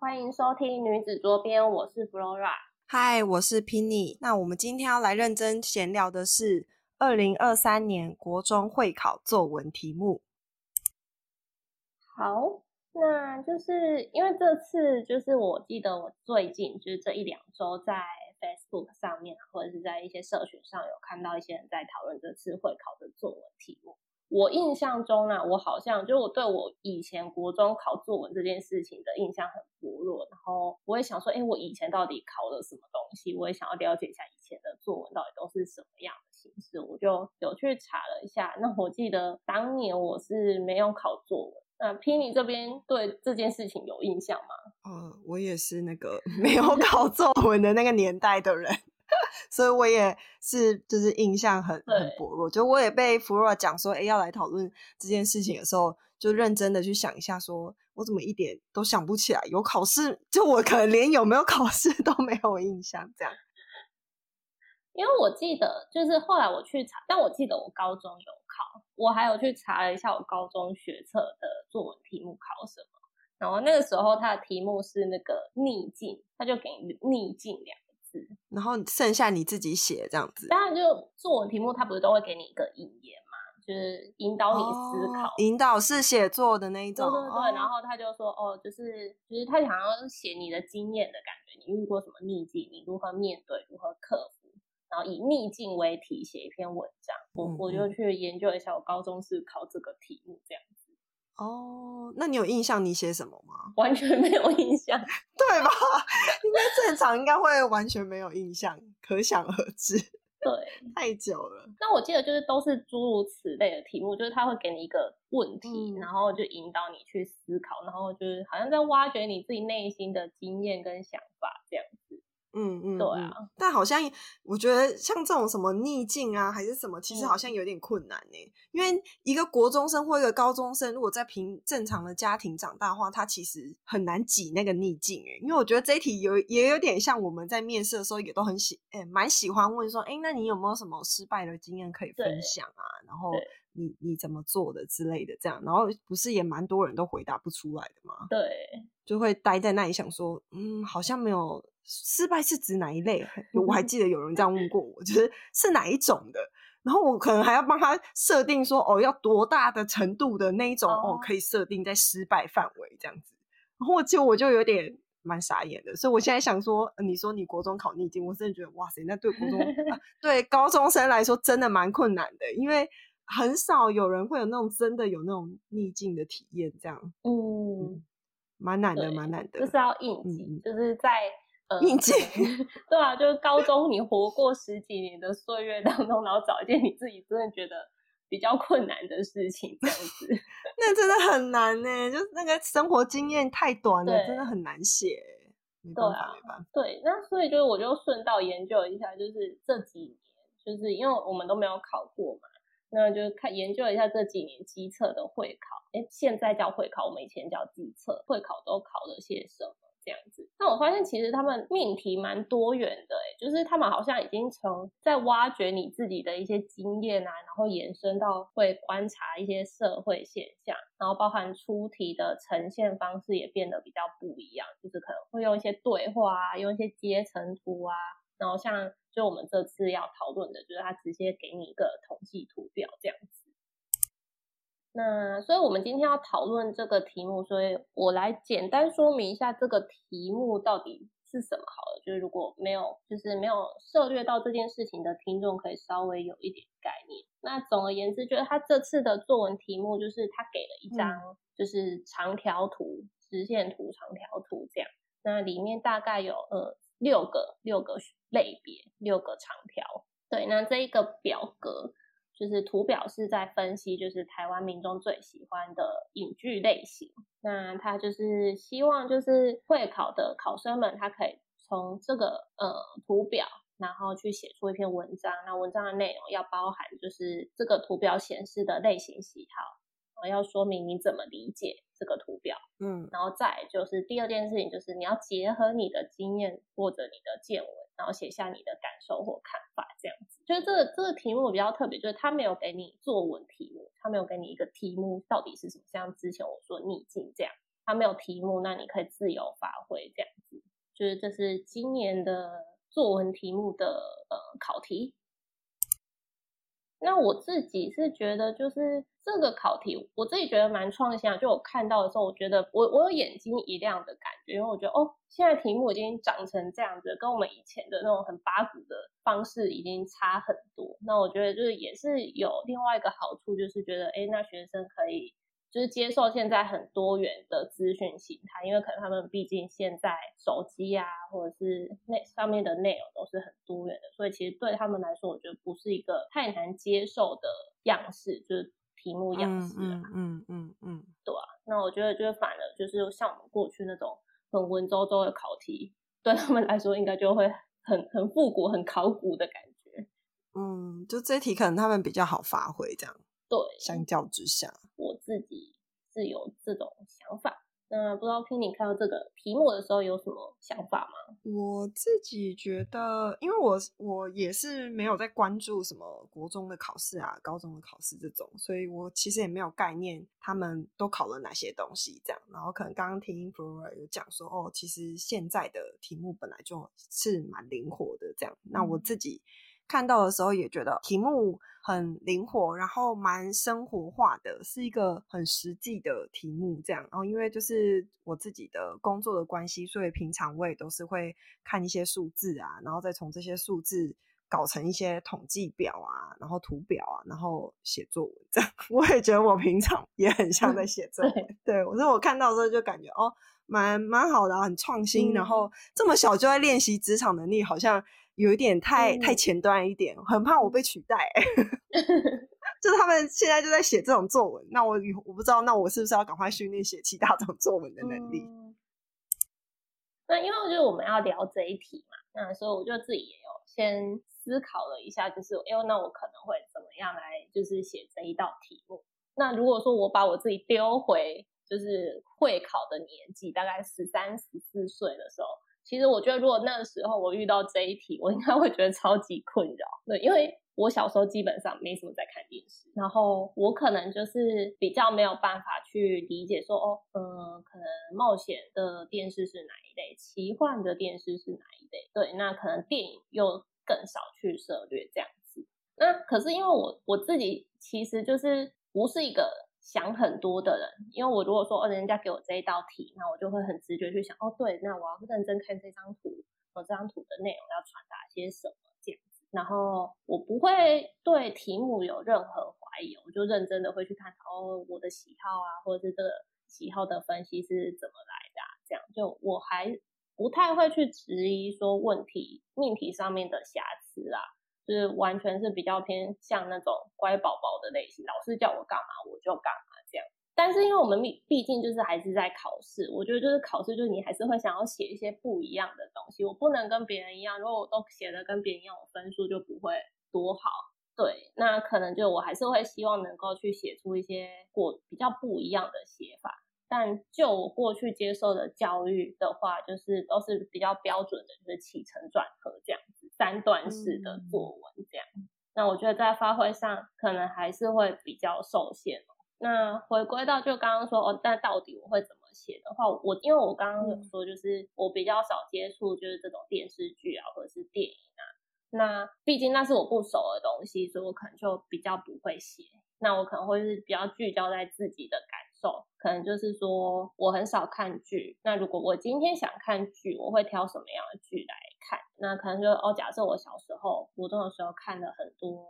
欢迎收听女子桌边，我是 Flora。嗨，我是 Penny。那我们今天要来认真闲聊的是二零二三年国中会考作文题目。好，那就是因为这次就是我记得我最近就是这一两周在 Facebook 上面或者是在一些社群上有看到一些人在讨论这次会考的作文题目。我印象中啊，我好像就我对我以前国中考作文这件事情的印象很薄弱，然后我也想说，哎，我以前到底考了什么东西？我也想要了解一下以前的作文到底都是什么样的形式，我就有去查了一下。那我记得当年我是没有考作文。那 Penny 这边对这件事情有印象吗？呃，我也是那个 没有考作文的那个年代的人。所以我也是，就是印象很很薄弱。就我也被弗洛讲说，哎，要来讨论这件事情的时候，就认真的去想一下，说我怎么一点都想不起来有考试，就我可能连有没有考试都没有印象。这样，因为我记得，就是后来我去查，但我记得我高中有考，我还有去查了一下我高中学测的作文题目考什么。然后那个时候它的题目是那个逆境，他就给逆境两。然后剩下你自己写这样子，当然就作文题目，他不是都会给你一个引言嘛，就是引导你思考，引导式写作的那一种。对对对，然后他就说，哦，就是就是他想要写你的经验的感觉，你遇过什么逆境，你如何面对，如何克服，然后以逆境为题写一篇文章。我我就去研究一下，我高中是考这个题目这样。哦，那你有印象你写什么吗？完全没有印象，对吧？应该正常，应该会完全没有印象，可想而知。对，太久了。那我记得就是都是诸如此类的题目，就是他会给你一个问题，然后就引导你去思考，然后就是好像在挖掘你自己内心的经验跟想法这样子。嗯嗯，对啊，但好像我觉得像这种什么逆境啊，还是什么，其实好像有点困难呢。因为一个国中生或一个高中生，如果在平正常的家庭长大的话，他其实很难挤那个逆境哎。因为我觉得这一题有也有点像我们在面试的时候也都很喜哎蛮喜欢问说，哎，那你有没有什么失败的经验可以分享啊？然后你你怎么做的之类的这样，然后不是也蛮多人都回答不出来的吗？对，就会待在那里想说，嗯，好像没有。失败是指哪一类？我还记得有人这样问过我，就是是哪一种的。然后我可能还要帮他设定说，哦，要多大的程度的那一种哦，可以设定在失败范围这样子。然后就我就有点蛮傻眼的，所以我现在想说，你说你国中考逆境，我真的觉得哇塞，那对国中对高中生来说真的蛮困难的，因为很少有人会有那种真的有那种逆境的体验，这样，嗯，蛮难的，蛮难的，就是要应急，就是在。应景，对啊，就是高中你活过十几年的岁月当中，然后找一件你自己真的觉得比较困难的事情，这样子，那真的很难呢。就是那个生活经验太短了，真的很难写。对啊，对，那所以就是我就顺道研究一下，就是这几年，就是因为我们都没有考过嘛，那就看研究一下这几年机测的会考，哎，现在叫会考，我们以前叫机测，会考都考了些什么？这样子，那我发现其实他们命题蛮多元的，哎，就是他们好像已经从在挖掘你自己的一些经验啊，然后延伸到会观察一些社会现象，然后包含出题的呈现方式也变得比较不一样，就是可能会用一些对话啊，用一些阶层图啊，然后像就我们这次要讨论的，就是他直接给你一个统计图表这样子。那所以，我们今天要讨论这个题目，所以我来简单说明一下这个题目到底是什么好了。就是如果没有，就是没有涉略到这件事情的听众，可以稍微有一点概念。那总而言之，就是他这次的作文题目，就是他给了一张就是长条图、直线图、长条图这样。那里面大概有呃六个六个类别，六个长条。对，那这一个表格。就是图表是在分析，就是台湾民众最喜欢的影剧类型。那他就是希望就是会考的考生们，他可以从这个呃图表，然后去写出一篇文章。那文章的内容要包含就是这个图表显示的类型喜好，要说明你怎么理解这个图表。嗯然后再就是第二件事情，就是你要结合你的经验或者你的见闻，然后写下你的感受或看法，这样子。就是这个这个题目比较特别，就是他没有给你作文题目，他没有给你一个题目到底是什么，像之前我说逆境这样，他没有题目，那你可以自由发挥这样子。就是这是今年的作文题目的呃考题。那我自己是觉得，就是这个考题，我自己觉得蛮创新的。就我看到的时候，我觉得我我有眼睛一亮的感觉，因为我觉得哦，现在题目已经长成这样子，跟我们以前的那种很八股的方式已经差很多。那我觉得就是也是有另外一个好处，就是觉得哎，那学生可以就是接受现在很多元的资讯形态，因为可能他们毕竟现在手机啊，或者是那上面的内容都是很多元的，所以其实对他们来说，我觉得不是一个太难接受的样式，就是题目样式嗯。嗯嗯嗯嗯，那我觉得就是反而就是像我们过去那种很文绉绉的考题，对他们来说应该就会很很复古、很考古的感觉。嗯，就这题可能他们比较好发挥，这样对，相较之下，我自己是有这种想法。那不知道听你看到这个题目的时候有什么想法吗？我自己觉得，因为我我也是没有在关注什么国中的考试啊、高中的考试这种，所以我其实也没有概念他们都考了哪些东西这样。然后可能刚刚听 Flora 有讲说，哦，其实现在的题目本来就是蛮灵活的这样。那我自己看到的时候也觉得题目很灵活，然后蛮生活化的，是一个很实际的题目这样。然后因为就是我自己的工作的关系，所以平常我也都是会看一些数字啊，然后再从这些数字搞成一些统计表啊，然后图表啊，然后写作文这样。我也觉得我平常也很像在写作 文，对我说我看到的时候就感觉哦，蛮蛮好的、啊，很创新，然嗯后这么小就在练习职场能力，好像有一点太、太嗯前端一点，很怕我被取代、就是他们现在就在写这种作文，那我我不知道，那我是不是要赶快训练写其他种作文的能力？嗯那因为就是我们要聊这一题嘛，那所以我就自己也有先思考了一下，就是哎呦，那我可能会怎么样来就是写这一道题目？那如果说我把我自己丢回就是会考的年纪，大概十三、十四岁的时候，其实我觉得如果那个时候我遇到这一题，我应该会觉得超级困扰。对，因为我小时候基本上没什么在看电视，然后我可能就是比较没有办法去理解说，哦，嗯、可能冒险的电视是哪一类，奇幻的电视是哪一类，对，那可能电影又更少去涉略这样子。那可是因为我我自己其实就是不是一个想很多的人，因为我如果说哦，人家给我这一道题，那我就会很直觉去想，哦，对，那我要认真看这张图，我这张图的内容要传达些什么这样子。然后我不会对题目有任何怀疑，我就认真的会去看哦，我的喜好啊，或者是这个喜好的分析是怎么来的、这样就我还不太会去质疑说问题命题上面的瑕疵啊，就是完全是比较偏向那种乖宝宝的类型，老师叫我干嘛我就干。但是因为我们毕毕竟就是还是在考试，我觉得就是考试就是你还是会想要写一些不一样的东西，我不能跟别人一样，如果我都写的跟别人一样，我分数就不会多好。对，那可能就我还是会希望能够去写出一些过比较不一样的写法。但就我过去接受的教育的话，就是都是比较标准的，就是起承转合这样子，三段式的作文这样。那我觉得在发挥上可能还是会比较受限哦。那回归到就刚刚说哦，那到底我会怎么写的话，我因为我刚刚有说，就是我比较少接触就是这种电视剧啊或者是电影啊，那毕竟那是我不熟的东西，所以我可能就比较不会写。那我可能会是比较聚焦在自己的感受，可能就是说我很少看剧。那如果我今天想看剧，我会挑什么样的剧来看？那可能就哦，假设我小时候国中的时候看了很多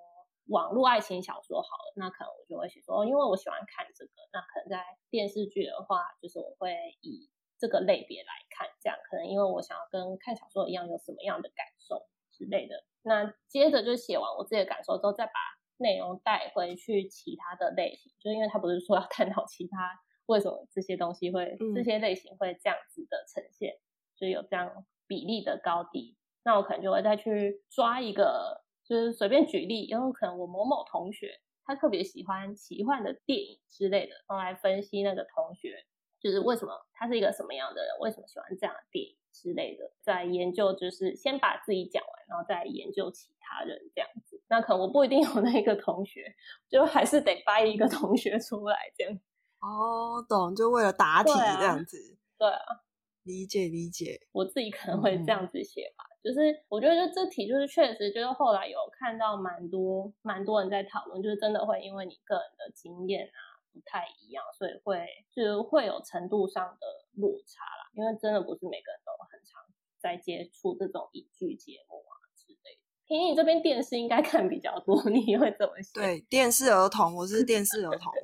网络爱情小说好了，那可能我就会写说，哦因为我喜欢看这个，那可能在电视剧的话，就是我会以这个类别来看，这样可能因为我想要跟看小说一样有什么样的感受之类的。那接着就写完我自己的感受之后，再把内容带回去其他的类型，就因为他不是说要探讨其他为什么这些东西会、嗯这些类型会这样子的呈现，就有这样比例的高低。那我可能就会再去抓一个，就是随便举例，因为可能我某某同学他特别喜欢奇幻的电影之类的，然后来分析那个同学就是为什么他是一个什么样的人，为什么喜欢这样的电影之类的，在研究就是先把自己讲完，然后再研究其他人这样子。那可能我不一定有那个同学，就还是得掰一个同学出来这样。哦，懂，就为了答题这样子，对啊，理解理解。我自己可能会嗯这样子写吧。就是我觉得就这题就是确实就是后来有看到蛮多蛮多人在讨论，就是真的会因为你个人的经验啊不太一样，所以会就是会有程度上的落差啦。因为真的不是每个人都很常在接触这种影剧节目啊之类的。婷你这边电视应该看比较多，你会怎么写？对，电视儿童，我是电视儿童。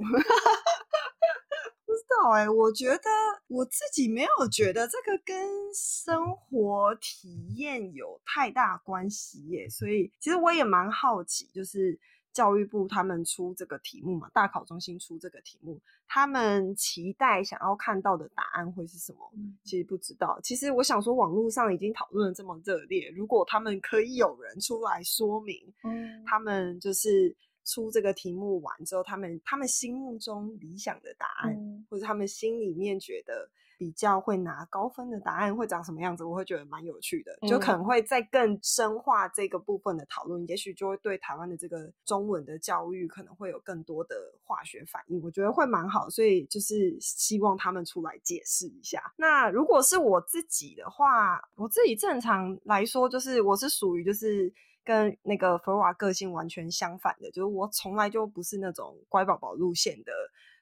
不知道哎、我觉得我自己没有觉得这个跟生活体验有太大关系耶，所以其实我也蛮好奇，就是教育部他们出这个题目嘛，大考中心出这个题目，他们期待想要看到的答案会是什么？其实不知道。其实我想说，网络上已经讨论的这么热烈，如果他们可以有人出来说明，嗯，他们就是出这个题目完之后，他们他们心目中理想的答案，嗯或者他们心里面觉得比较会拿高分的答案会长什么样子，我会觉得蛮有趣的，就可能会再更深化这个部分的讨论，也许就会对台湾的这个中文的教育可能会有更多的化学反应，我觉得会蛮好，所以就是希望他们出来解释一下。那如果是我自己的话，我自己正常来说，就是我是属于就是。跟那个弗瓦个性完全相反的，就是我从来就不是那种乖宝宝路线的。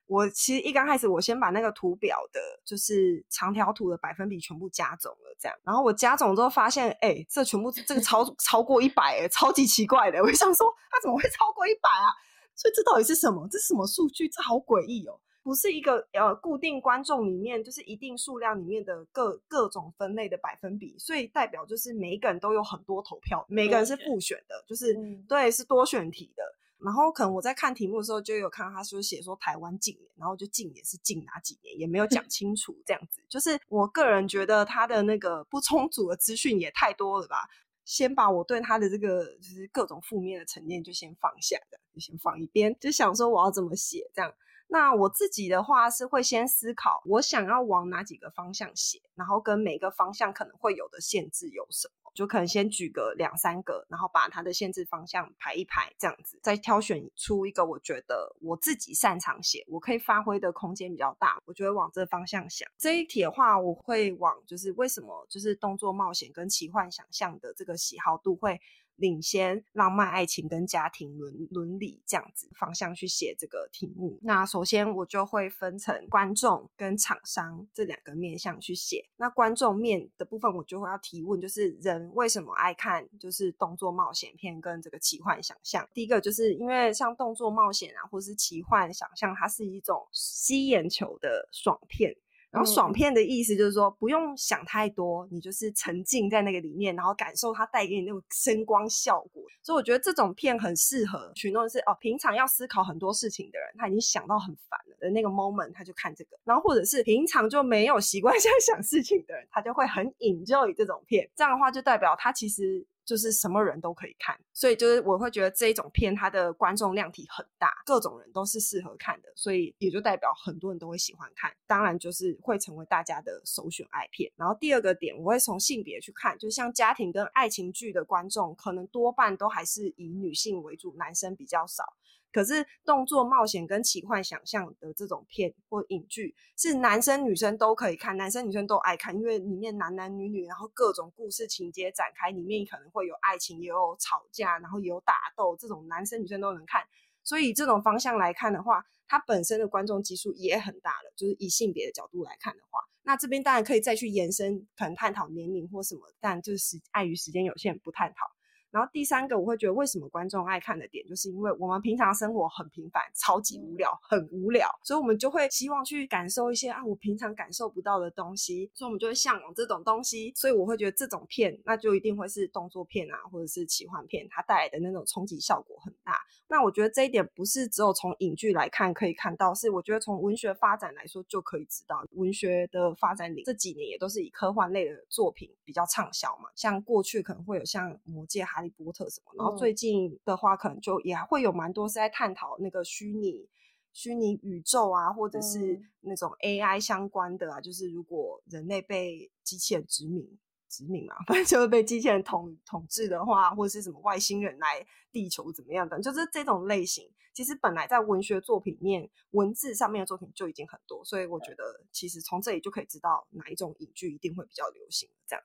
我其实一刚开始，我先把那个图表的，就是长条图的百分比全部加总了，这样。然后我加总之后发现，哎、这全部这个超超过一百，哎，超级奇怪的。我想说，它怎么会超过一百啊？所以这到底是什么？这是什么数据？这好诡异哦！不是一个呃固定观众里面，就是一定数量里面的各各种分类的百分比，所以代表就是每一个人都有很多投票，每个人是复选的，就是、嗯对是多选题的。然后可能我在看题目的时候，就有看到他说写说台湾近年，然后就近年是近哪几年，也没有讲 清楚这样子。就是我个人觉得他的那个不充足的资讯也太多了吧。先把我对他的这个就是各种负面的成见就先放下的，就先放一边，就想说我要怎么写这样。那我自己的话是会先思考我想要往哪几个方向写，然后跟每个方向可能会有的限制有什么，就可能先举个两三个，然后把它的限制方向排一排，这样子再挑选出一个我觉得我自己擅长写，我可以发挥的空间比较大，我就会往这方向想。这一题的话，我会往就是为什么就是动作冒险跟奇幻想象的这个喜好度会。领先浪漫爱情跟家庭伦伦理这样子方向去写这个题目。那首先我就会分成观众跟厂商这两个面向去写。那观众面的部分，我就会要提问，就是人为什么爱看就是动作冒险片跟这个奇幻想象？第一个就是因为像动作冒险啊，或是奇幻想象，它是一种吸眼球的爽片。然后爽片的意思就是说，不用想太多，你就是沉浸在那个里面，然后感受它带给你那种声光效果。所以我觉得这种片很适合群众是哦，平常要思考很多事情的人，他已经想到很烦了的那个 moment，他就看这个。然后或者是平常就没有习惯 这样想事情的人，他就会很 enjoy 这种片。这样的话，就代表他其实。就是什么人都可以看，所以就是我会觉得这一种片它的观众量体很大，各种人都是适合看的，所以也就代表很多人都会喜欢看，当然就是会成为大家的首选爱片。然后第二个点，我会从性别去看，就像家庭跟爱情剧的观众，可能多半都还是以女性为主，男生比较少。可是动作冒险跟奇幻想象的这种片或影剧，是男生女生都可以看，男生女生都爱看，因为里面男男女女，然后各种故事情节展开，里面可能会有爱情，也有吵架，然后也有打斗，这种男生女生都能看。所以这种方向来看的话，它本身的观众基数也很大了。就是以性别的角度来看的话，那这边当然可以再去延伸，可能探讨年龄或什么，但就是时碍于时间有限，不探讨。然后第三个，我会觉得为什么观众爱看的点，就是因为我们平常生活很平凡，超级无聊，很无聊，所以我们就会希望去感受一些啊我平常感受不到的东西，所以我们就会向往这种东西。所以我会觉得这种片，那就一定会是动作片啊，或者是奇幻片，它带来的那种冲击效果很大。那我觉得这一点不是只有从影剧来看可以看到，是我觉得从文学发展来说就可以知道，文学的发展里这几年也都是以科幻类的作品比较畅销嘛。像过去可能会有像《魔戒》《哈利波特》什么，然后最近的话可能就也会有蛮多是在探讨那个虚拟。虚拟宇宙啊，或者是那种 AI 相关的啊，就是如果人类被机器人殖民、殖民嘛，反正就是被机器人统统治的话，或者是什么外星人来地球怎么样的，就是这种类型。其实本来在文学作品面、文字上面的作品就已经很多，所以我觉得其实从这里就可以知道哪一种影剧一定会比较流行，这样。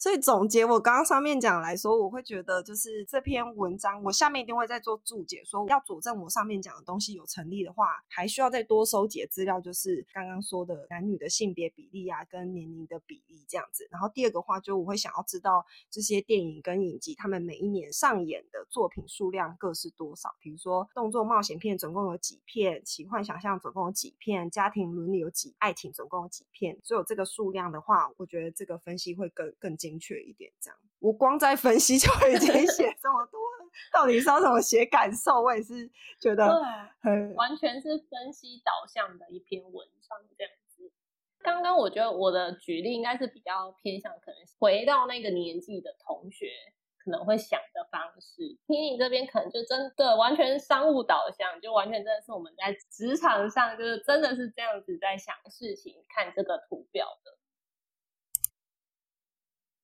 所以总结我刚刚上面讲来说，我会觉得就是这篇文章，我下面一定会再做注解，说要佐证我上面讲的东西有成立的话，还需要再多收集资料，就是刚刚说的男女的性别比例啊，跟年龄的比例这样子。然后第二个话，就我会想要知道这些电影跟影集，他们每一年上演的作品数量各是多少？比如说动作冒险片总共有几片，奇幻想象总共有几片，家庭伦理有几，爱情总共有几片？所有这个数量的话，我觉得这个分析会更更精。精确一点，这样我光在分析就已经写这么多了，到底是要怎么写感受？我也是觉得很完全是分析导向的一篇文章这样子。刚刚我觉得我的举例应该是比较偏向可能回到那个年纪的同学可能会想的方式，听你这边可能就真的完全商务导向，就完全真的是我们在职场上就是真的是这样子在想事情，看这个图表的。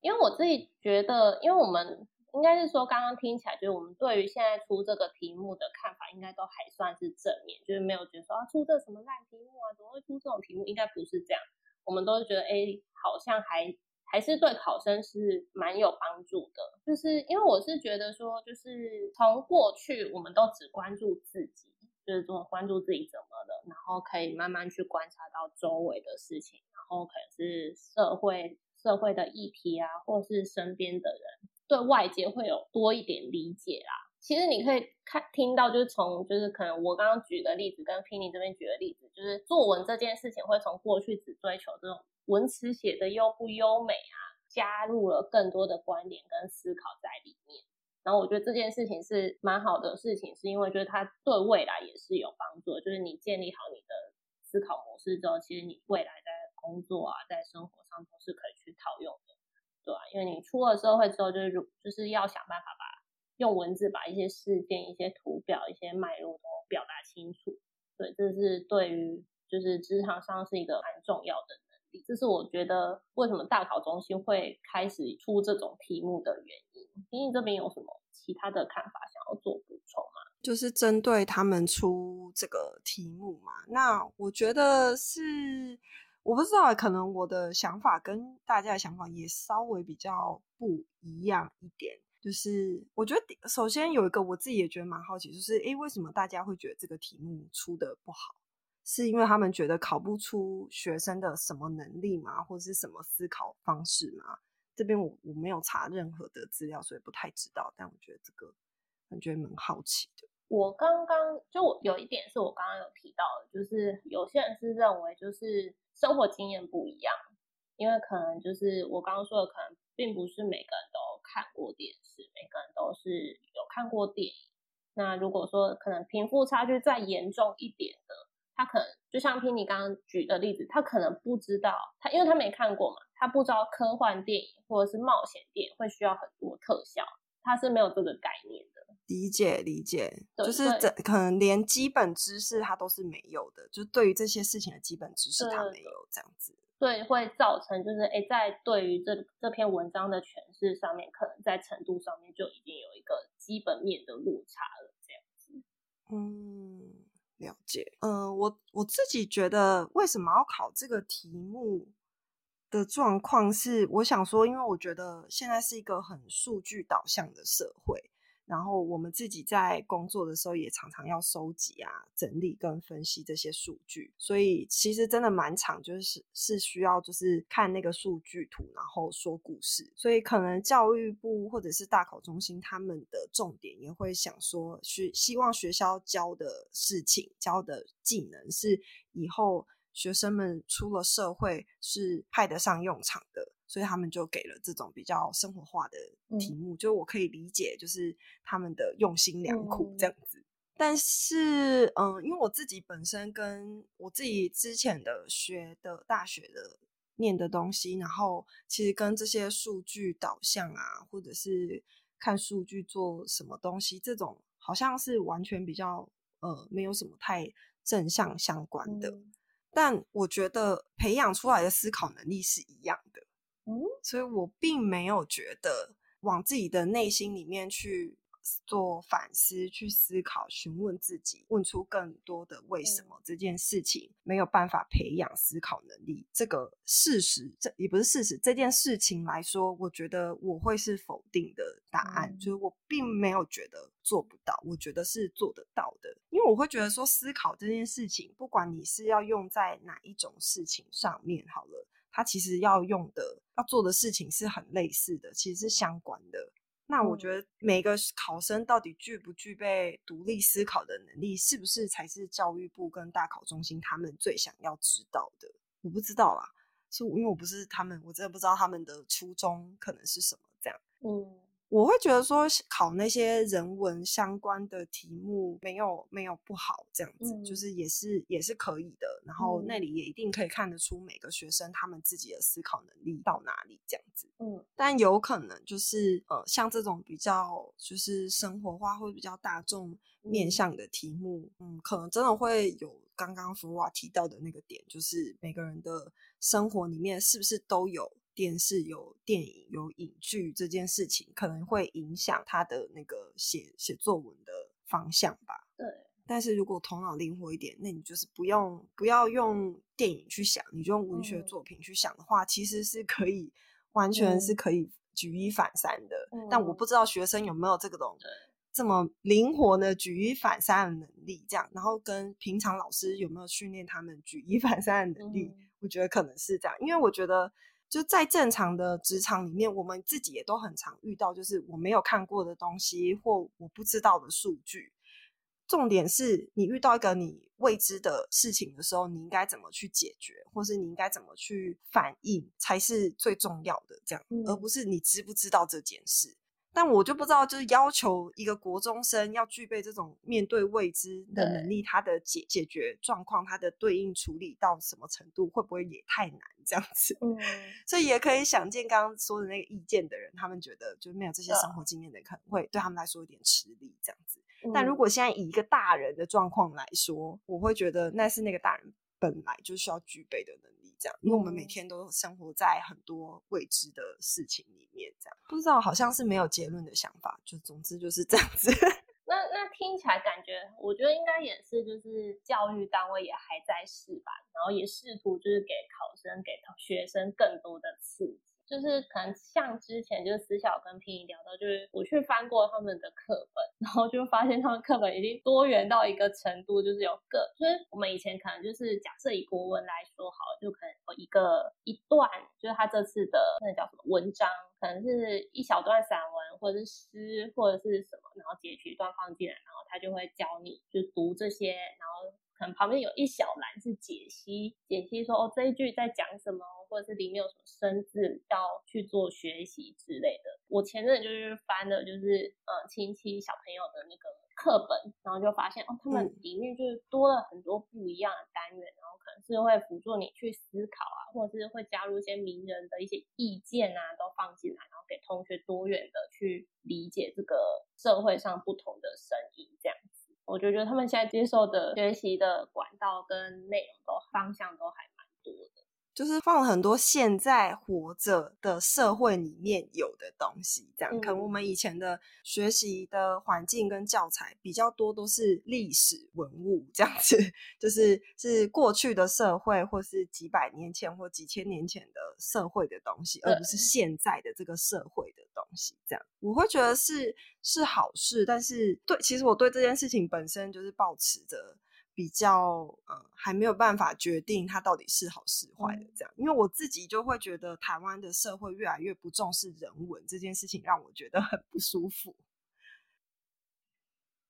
因为我自己觉得，因为我们应该是说，刚刚听起来就是我们对于现在出这个题目的看法，应该都还算是正面，就是没有觉得说啊出这什么烂题目啊，怎么会出这种题目？应该不是这样，我们都是觉得，哎，好像还还是对考生是蛮有帮助的。就是因为我是觉得说，就是从过去我们都只关注自己，就是说关注自己怎么了，然后可以慢慢去观察到周围的事情，然后可能是社会。社会的议题啊，或是身边的人对外界会有多一点理解啦。其实你可以看听到，就是从就是可能我刚刚举的例子，跟 Penny 这边举的例子，就是作文这件事情会从过去只追求这种文词写的优不优美啊，加入了更多的观点跟思考在里面。然后我觉得这件事情是蛮好的事情，是因为就是它对未来也是有帮助。就是你建立好你的思考模式之后，其实你未来在工作啊，在生活上都是可以去套用的，对啊，因为你出了社会之后，就是就是要想办法把用文字把一些事件、一些图表、一些脉络都表达清楚。对，这是对于就是职场上是一个蛮重要的能力。这是我觉得为什么大考中心会开始出这种题目的原因。你这边有什么其他的看法想要做补充吗？就是针对他们出这个题目嘛？那我觉得是。我不知道，可能我的想法跟大家的想法也稍微比较不一样一点。就是我觉得，首先有一个我自己也觉得蛮好奇，就是诶，为什么大家会觉得这个题目出的不好？是因为他们觉得考不出学生的什么能力吗？或者是什么思考方式吗？这边我我没有查任何的资料，所以不太知道。但我觉得这个，感觉蛮好奇的。我刚刚就有一点是我刚刚有提到的，就是有些人是认为就是。生活经验不一样，因为可能就是我刚刚说的，可能并不是每个人都看过电视，每个人都是有看过电影。那如果说可能贫富差距再严重一点的，他可能就像听你刚刚举的例子，他可能不知道，他因为他没看过嘛，他不知道科幻电影或者是冒险电影会需要很多特效，他是没有这个概念的。理解理解，就是这可能连基本知识他都是没有的，就对于这些事情的基本知识他没有这样子，对，会造成就是哎，在对于这这篇文章的诠释上面，可能在程度上面就已经有一个基本面的落差了，这样子。嗯，了解。嗯，我我自己觉得为什么要考这个题目的状况是，我想说，因为我觉得现在是一个很数据导向的社会。然后我们自己在工作的时候，也常常要收集啊、整理跟分析这些数据，所以其实真的蛮长，就是是需要就是看那个数据图，然后说故事。所以可能教育部或者是大考中心他们的重点也会想说，学希望学校教的事情、教的技能是以后学生们出了社会是派得上用场的。所以他们就给了这种比较生活化的题目，就我可以理解，就是他们的用心良苦这样子。但是，嗯，因为我自己本身跟我自己之前的学的大学的念的东西，然后其实跟这些数据导向啊，或者是看数据做什么东西，这种好像是完全比较呃没有什么太正向相关的。但我觉得培养出来的思考能力是一样的，嗯，所以我并没有觉得往自己的内心里面去做反思、去思考、询问自己、问出更多的为什么这件事情没有办法培养思考能力这个事实，这也不是事实。这件事情来说，我觉得我会是否定的答案，就是我并没有觉得做不到，我觉得是做得到的。因为我会觉得说，思考这件事情，不管你是要用在哪一种事情上面，好了，它其实要用的、要做的事情是很类似的，其实是相关的。那我觉得每个考生到底具不具备独立思考的能力，是不是才是教育部跟大考中心他们最想要知道的？我不知道啦，是因为我不是他们，我真的不知道他们的初衷可能是什么这样。嗯。我会觉得说考那些人文相关的题目没有没有不好，这样子就是也是也是可以的。然后那里也一定可以看得出每个学生他们自己的思考能力到哪里这样子。嗯，但有可能就是呃像这种比较就是生活化或者比较大众面向的题目，嗯，可能真的会有刚刚福娃提到的那个点，就是每个人的生活里面是不是都有。电视有电影有影剧这件事情，可能会影响他的那个写写作文的方向吧。对，但是如果头脑灵活一点，那你就是不用不要用电影去想，你就用文学作品去想的话，其实是可以完全是可以举一反三的。但我不知道学生有没有这种这么灵活的举一反三的能力，这样，然后跟平常老师有没有训练他们举一反三的能力？我觉得可能是这样，因为我觉得。就在正常的职场里面，我们自己也都很常遇到，就是我没有看过的东西或我不知道的数据。重点是你遇到一个你未知的事情的时候，你应该怎么去解决，或是你应该怎么去反应，才是最重要的。这样，而不是你知不知道这件事。但我就不知道，就是要求一个国中生要具备这种面对未知的能力，他的解解决状况，他的对应处理到什么程度，会不会也太难这样子？嗯，所以也可以想见刚刚说的那个意见的人，他们觉得就是没有这些生活经验的，可能会对他们来说有点吃力这样子。但如果现在以一个大人的状况来说，我会觉得那是那个大人本来就需要具备的能力。这样，因为我们每天都生活在很多未知的事情里面，这样不知道好像是没有结论的想法，就总之就是这样子。那那听起来感觉，我觉得应该也是，就是教育单位也还在试吧，然后也试图就是给考生、给学生更多的刺激。就是可能像之前就是私小跟平宜聊到，就是我去翻过他们的课本，然后就发现他们课本已经多元到一个程度，就是有个，就是我们以前可能就是假设以国文来说好，就可能有一个一段，就是他这次的那叫什么文章，可能是一小段散文或者是诗或者是什么，然后截取一段放进来，然后他就会教你就读这些，然后。可能旁边有一小栏是解析，解析说哦这一句在讲什么，或者是里面有什么生字要去做学习之类的。我前阵就是翻的，就是呃亲戚小朋友的那个课本，然后就发现哦他们里面就是多了很多不一样的单元，然后可能是会辅助你去思考啊，或者是会加入一些名人的一些意见啊，都放进来，然后给同学多元的去理解这个社会上不同的声音这样。我觉得他们现在接受的学习的管道跟内容都方向都还蛮多的，就是放了很多现在活着的社会里面有的东西，这样。可能我们以前的学习的环境跟教材比较多都是历史文物这样子，就是是过去的社会或是几百年前或几千年前的社会的东西，而不是现在的这个社会的东西，这样。我会觉得是。是好事，但是对，其实我对这件事情本身就是保持着比较，呃，还没有办法决定它到底是好是坏的这样，因为我自己就会觉得台湾的社会越来越不重视人文这件事情，让我觉得很不舒服，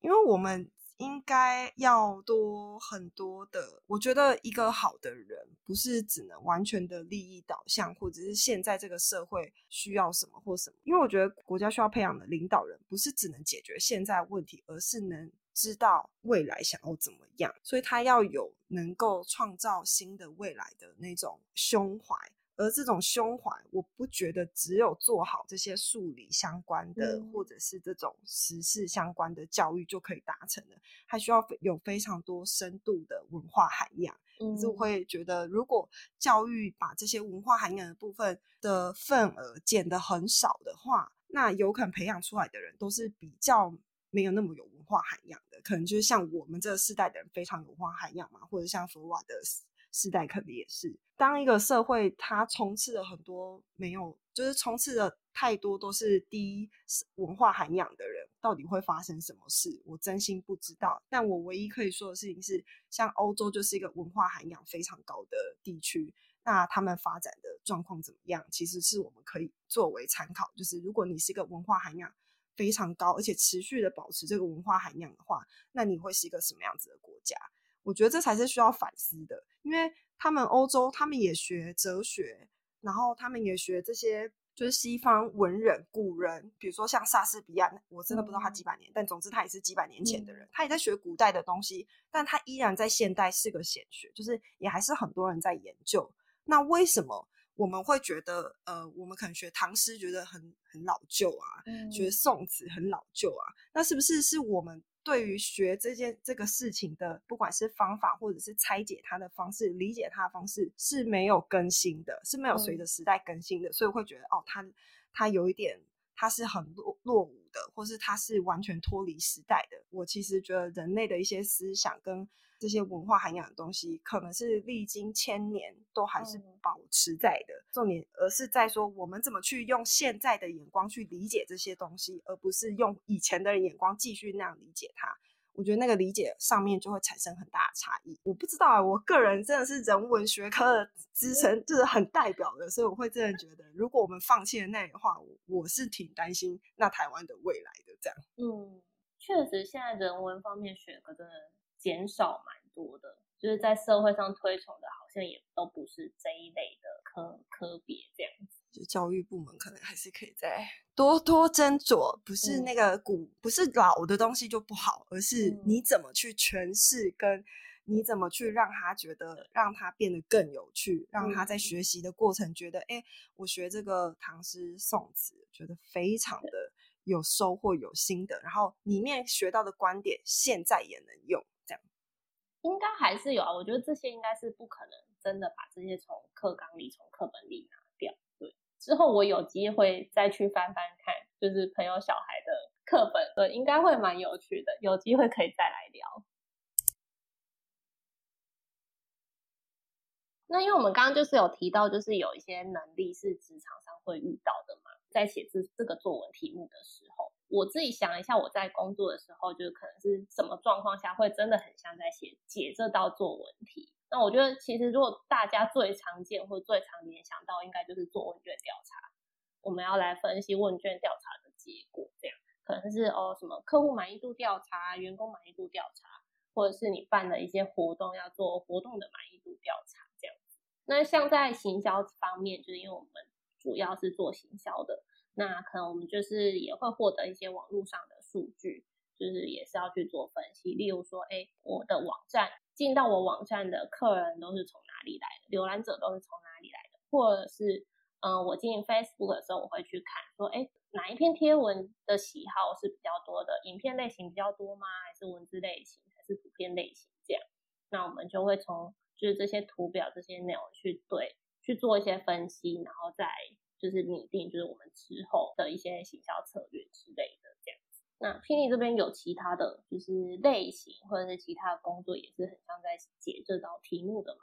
因为我们。应该要多很多的，我觉得一个好的人不是只能完全的利益导向，或者是现在这个社会需要什么或什么。因为我觉得国家需要培养的领导人，不是只能解决现在问题，而是能知道未来想要怎么样，所以他要有能够创造新的未来的那种胸怀。而这种胸怀，我不觉得只有做好这些数理相关的，或者是这种时事相关的教育就可以达成的，还需要有非常多深度的文化涵养。嗯，就会觉得，如果教育把这些文化涵养的部分的份额减得很少的话，那有可能培养出来的人都是比较没有那么有文化涵养的，可能就是像我们这世代的人非常有文化涵养嘛，或者像福瓦的。世代可能也是，当一个社会它充斥了很多没有，就是充斥了太多都是低文化涵养的人，到底会发生什么事？我真心不知道。但我唯一可以说的事情是，像欧洲就是一个文化涵养非常高的地区，那他们发展的状况怎么样？其实是我们可以作为参考。就是如果你是一个文化涵养非常高，而且持续的保持这个文化涵养的话，那你会是一个什么样子的国家？我觉得这才是需要反思的，因为他们欧洲，他们也学哲学，然后他们也学这些，就是西方文人、古人，比如说像莎士比亚，我真的不知道他几百年，但总之他也是几百年前的人，他也在学古代的东西，但他依然在现代是个显学，就是也还是很多人在研究。那为什么我们会觉得，呃，我们可能学唐诗觉得很很老旧啊，学宋词很老旧啊？那是不是是我们？对于学这件这个事情的，不管是方法或者是拆解它的方式、理解它的方式是没有更新的，是没有随着时代更新的，所以会觉得哦，它它有一点，它是很落落伍的，或是它是完全脱离时代的。我其实觉得人类的一些思想跟。这些文化涵养的东西，可能是历经千年都还是保持在的重点，而是在说我们怎么去用现在的眼光去理解这些东西，而不是用以前的眼光继续那样理解它。我觉得那个理解上面就会产生很大的差异。我不知道啊，我个人真的是人文学科的资深，就是很代表的，所以我会真的觉得，如果我们放弃了那的话，我是挺担心那台湾的未来的。这样，嗯，确实，现在人文方面学科真的。减少蛮多的，就是在社会上推崇的，好像也都不是这一类的科科别这样子。就教育部门可能还是可以再多多斟酌，不是那个古不是老的东西就不好，而是你怎么去诠释，跟你怎么去让他觉得让他变得更有趣，让他在学习的过程觉得，哎，我学这个唐诗宋词，觉得非常的有收获、有心得，然后里面学到的观点现在也能用。应该还是有啊，我觉得这些应该是不可能真的把这些从课纲里、从课本里拿掉。对，之后我有机会再去翻翻看，就是朋友小孩的课本，对，应该会蛮有趣的。有机会可以再来聊。那因为我们刚刚就是有提到，就是有一些能力是职场上会遇到的嘛，在写这这个作文题目的时候。我自己想一下，我在工作的时候，就是可能是什么状况下会真的很像在写解这道作文题。那我觉得，其实如果大家最常见或最常联想到，应该就是做问卷调查。我们要来分析问卷调查的结果，这样可能是哦什么客户满意度调查、员工满意度调查，或者是你办的一些活动要做活动的满意度调查这样。那像在行销方面，就是因为我们主要是做行销的。那可能我们就是也会获得一些网络上的数据，就是也是要去做分析。例如说，哎，我的网站进到我网站的客人都是从哪里来的，浏览者都是从哪里来的，或者是，嗯，我进 Facebook 的时候，我会去看说，哎，哪一篇贴文的喜好是比较多的，影片类型比较多吗？还是文字类型，还是图片类型？这样，那我们就会从就是这些图表这些内容去对去做一些分析，然后再。就是拟定，就是我们之后的一些行销策略之类的这样子。那霹雳这边有其他的就是类型，或者是其他的工作，也是很像在解这道题目的嘛？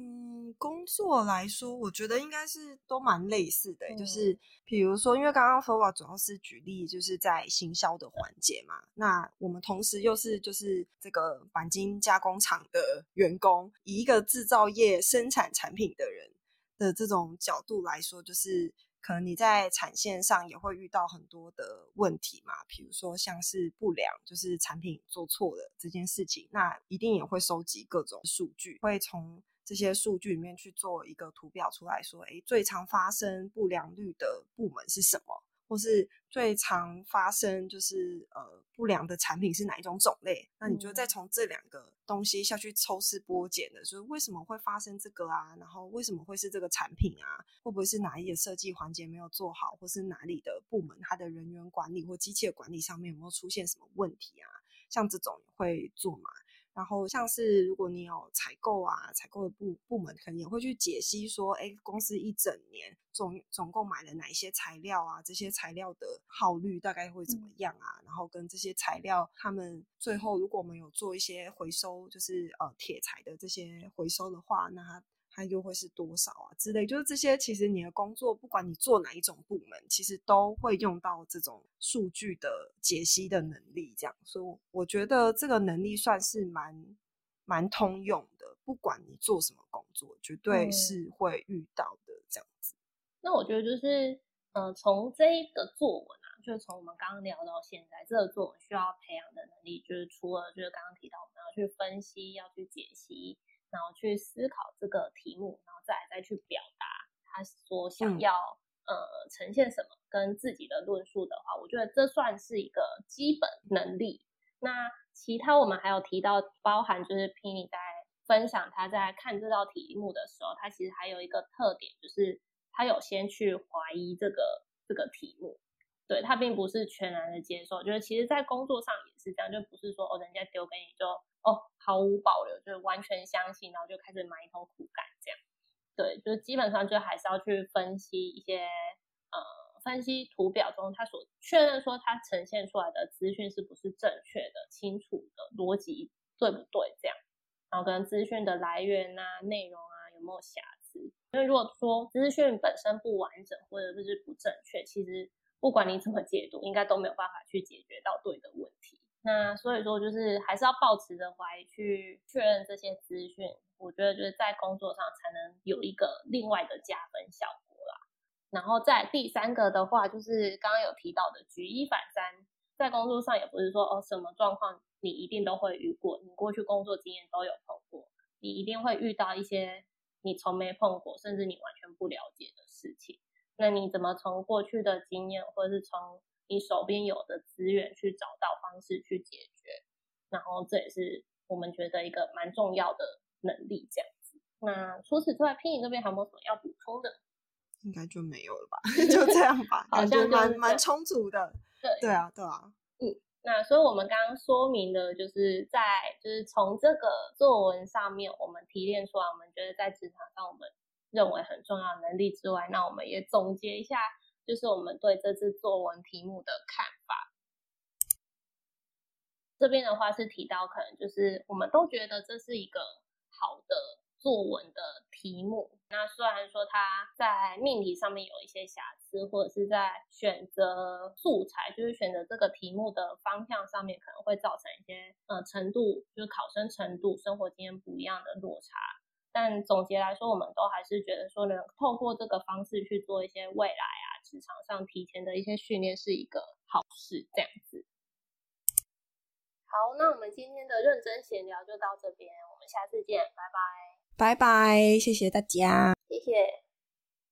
嗯，工作来说，我觉得应该是都蛮类似的。就是比如说，因为刚刚 o a 主要是举例，就是在行销的环节嘛。那我们同时又是就是这个钣金加工厂的员工，以一个制造业生产产品的人。的这种角度来说，就是可能你在产线上也会遇到很多的问题嘛，比如说像是不良，就是产品做错了这件事情，那一定也会收集各种数据，会从这些数据里面去做一个图表出来说，诶，最常发生不良率的部门是什么？或是最常发生就是呃不良的产品是哪一种种类？那你就再从这两个东西下去抽丝剥茧的，就是为什么会发生这个啊？然后为什么会是这个产品啊？会不会是哪一个设计环节没有做好，或是哪里的部门它的人员管理或机器的管理上面有没有出现什么问题啊？像这种会做嘛？然后像是如果你有采购啊，采购的部部门可能也会去解析说，哎，公司一整年总总共买了哪一些材料啊？这些材料的耗率大概会怎么样啊？然后跟这些材料，他们最后如果我们有做一些回收，就是呃铁材的这些回收的话，那。它又会是多少啊？之类，就是这些。其实你的工作，不管你做哪一种部门，其实都会用到这种数据的解析的能力。这样，所以我觉得这个能力算是蛮蛮通用的。不管你做什么工作，绝对是会遇到的。这样子。那我觉得就是，嗯，从这一个作文啊，就是从我们刚刚聊到现在，这个作文需要培养的能力，就是除了就是刚刚提到我们要去分析，要去解析。然后去思考这个题目，然后再再去表达他所想要呃呈现什么，跟自己的论述的话，我觉得这算是一个基本能力。那其他我们还有提到，包含就是 Penny 在分享他在看这道题目的时候，他其实还有一个特点，就是他有先去怀疑这个这个题目，对他并不是全然的接受，就是其实在工作上也是这样，就不是说哦人家丢给你就。哦，毫无保留，就是完全相信，然后就开始埋头苦干这样。对，就是基本上就还是要去分析一些呃，分析图表中它所确认说它呈现出来的资讯是不是正确的、清楚的逻辑对不对这样。然后跟资讯的来源啊、内容啊有没有瑕疵。因为如果说资讯本身不完整或者就是不正确，其实不管你怎么解读，应该都没有办法去解决到对的问题。那所以说，就是还是要保持着怀疑去确认这些资讯。我觉得就是在工作上才能有一个另外的加分效果啦。然后在第三个的话，就是刚刚有提到的举一反三，在工作上也不是说哦什么状况你一定都会遇过，你过去工作经验都有碰过，你一定会遇到一些你从没碰过，甚至你完全不了解的事情。那你怎么从过去的经验，或者是从你手边有的资源去找到方式去解决，然后这也是我们觉得一个蛮重要的能力，这样子。那除此之外，拼音这边还有没有什么要补充的？应该就没有了吧？就这样吧，好像蛮蛮充足的。对对啊，对啊。嗯，那所以我们刚刚说明的，就是在就是从这个作文上面，我们提炼出来，我们觉得在职场上我们认为很重要的能力之外，那我们也总结一下。就是我们对这次作文题目的看法。这边的话是提到，可能就是我们都觉得这是一个好的作文的题目。那虽然说它在命题上面有一些瑕疵，或者是在选择素材，就是选择这个题目的方向上面，可能会造成一些呃程度，就是考生程度、生活经验不一样的落差。但总结来说，我们都还是觉得说，能透过这个方式去做一些未来啊。职场上提前的一些训练是一个好事，这样子。好，那我们今天的认真闲聊就到这边，我们下次见，拜拜，拜拜，谢谢大家，谢谢。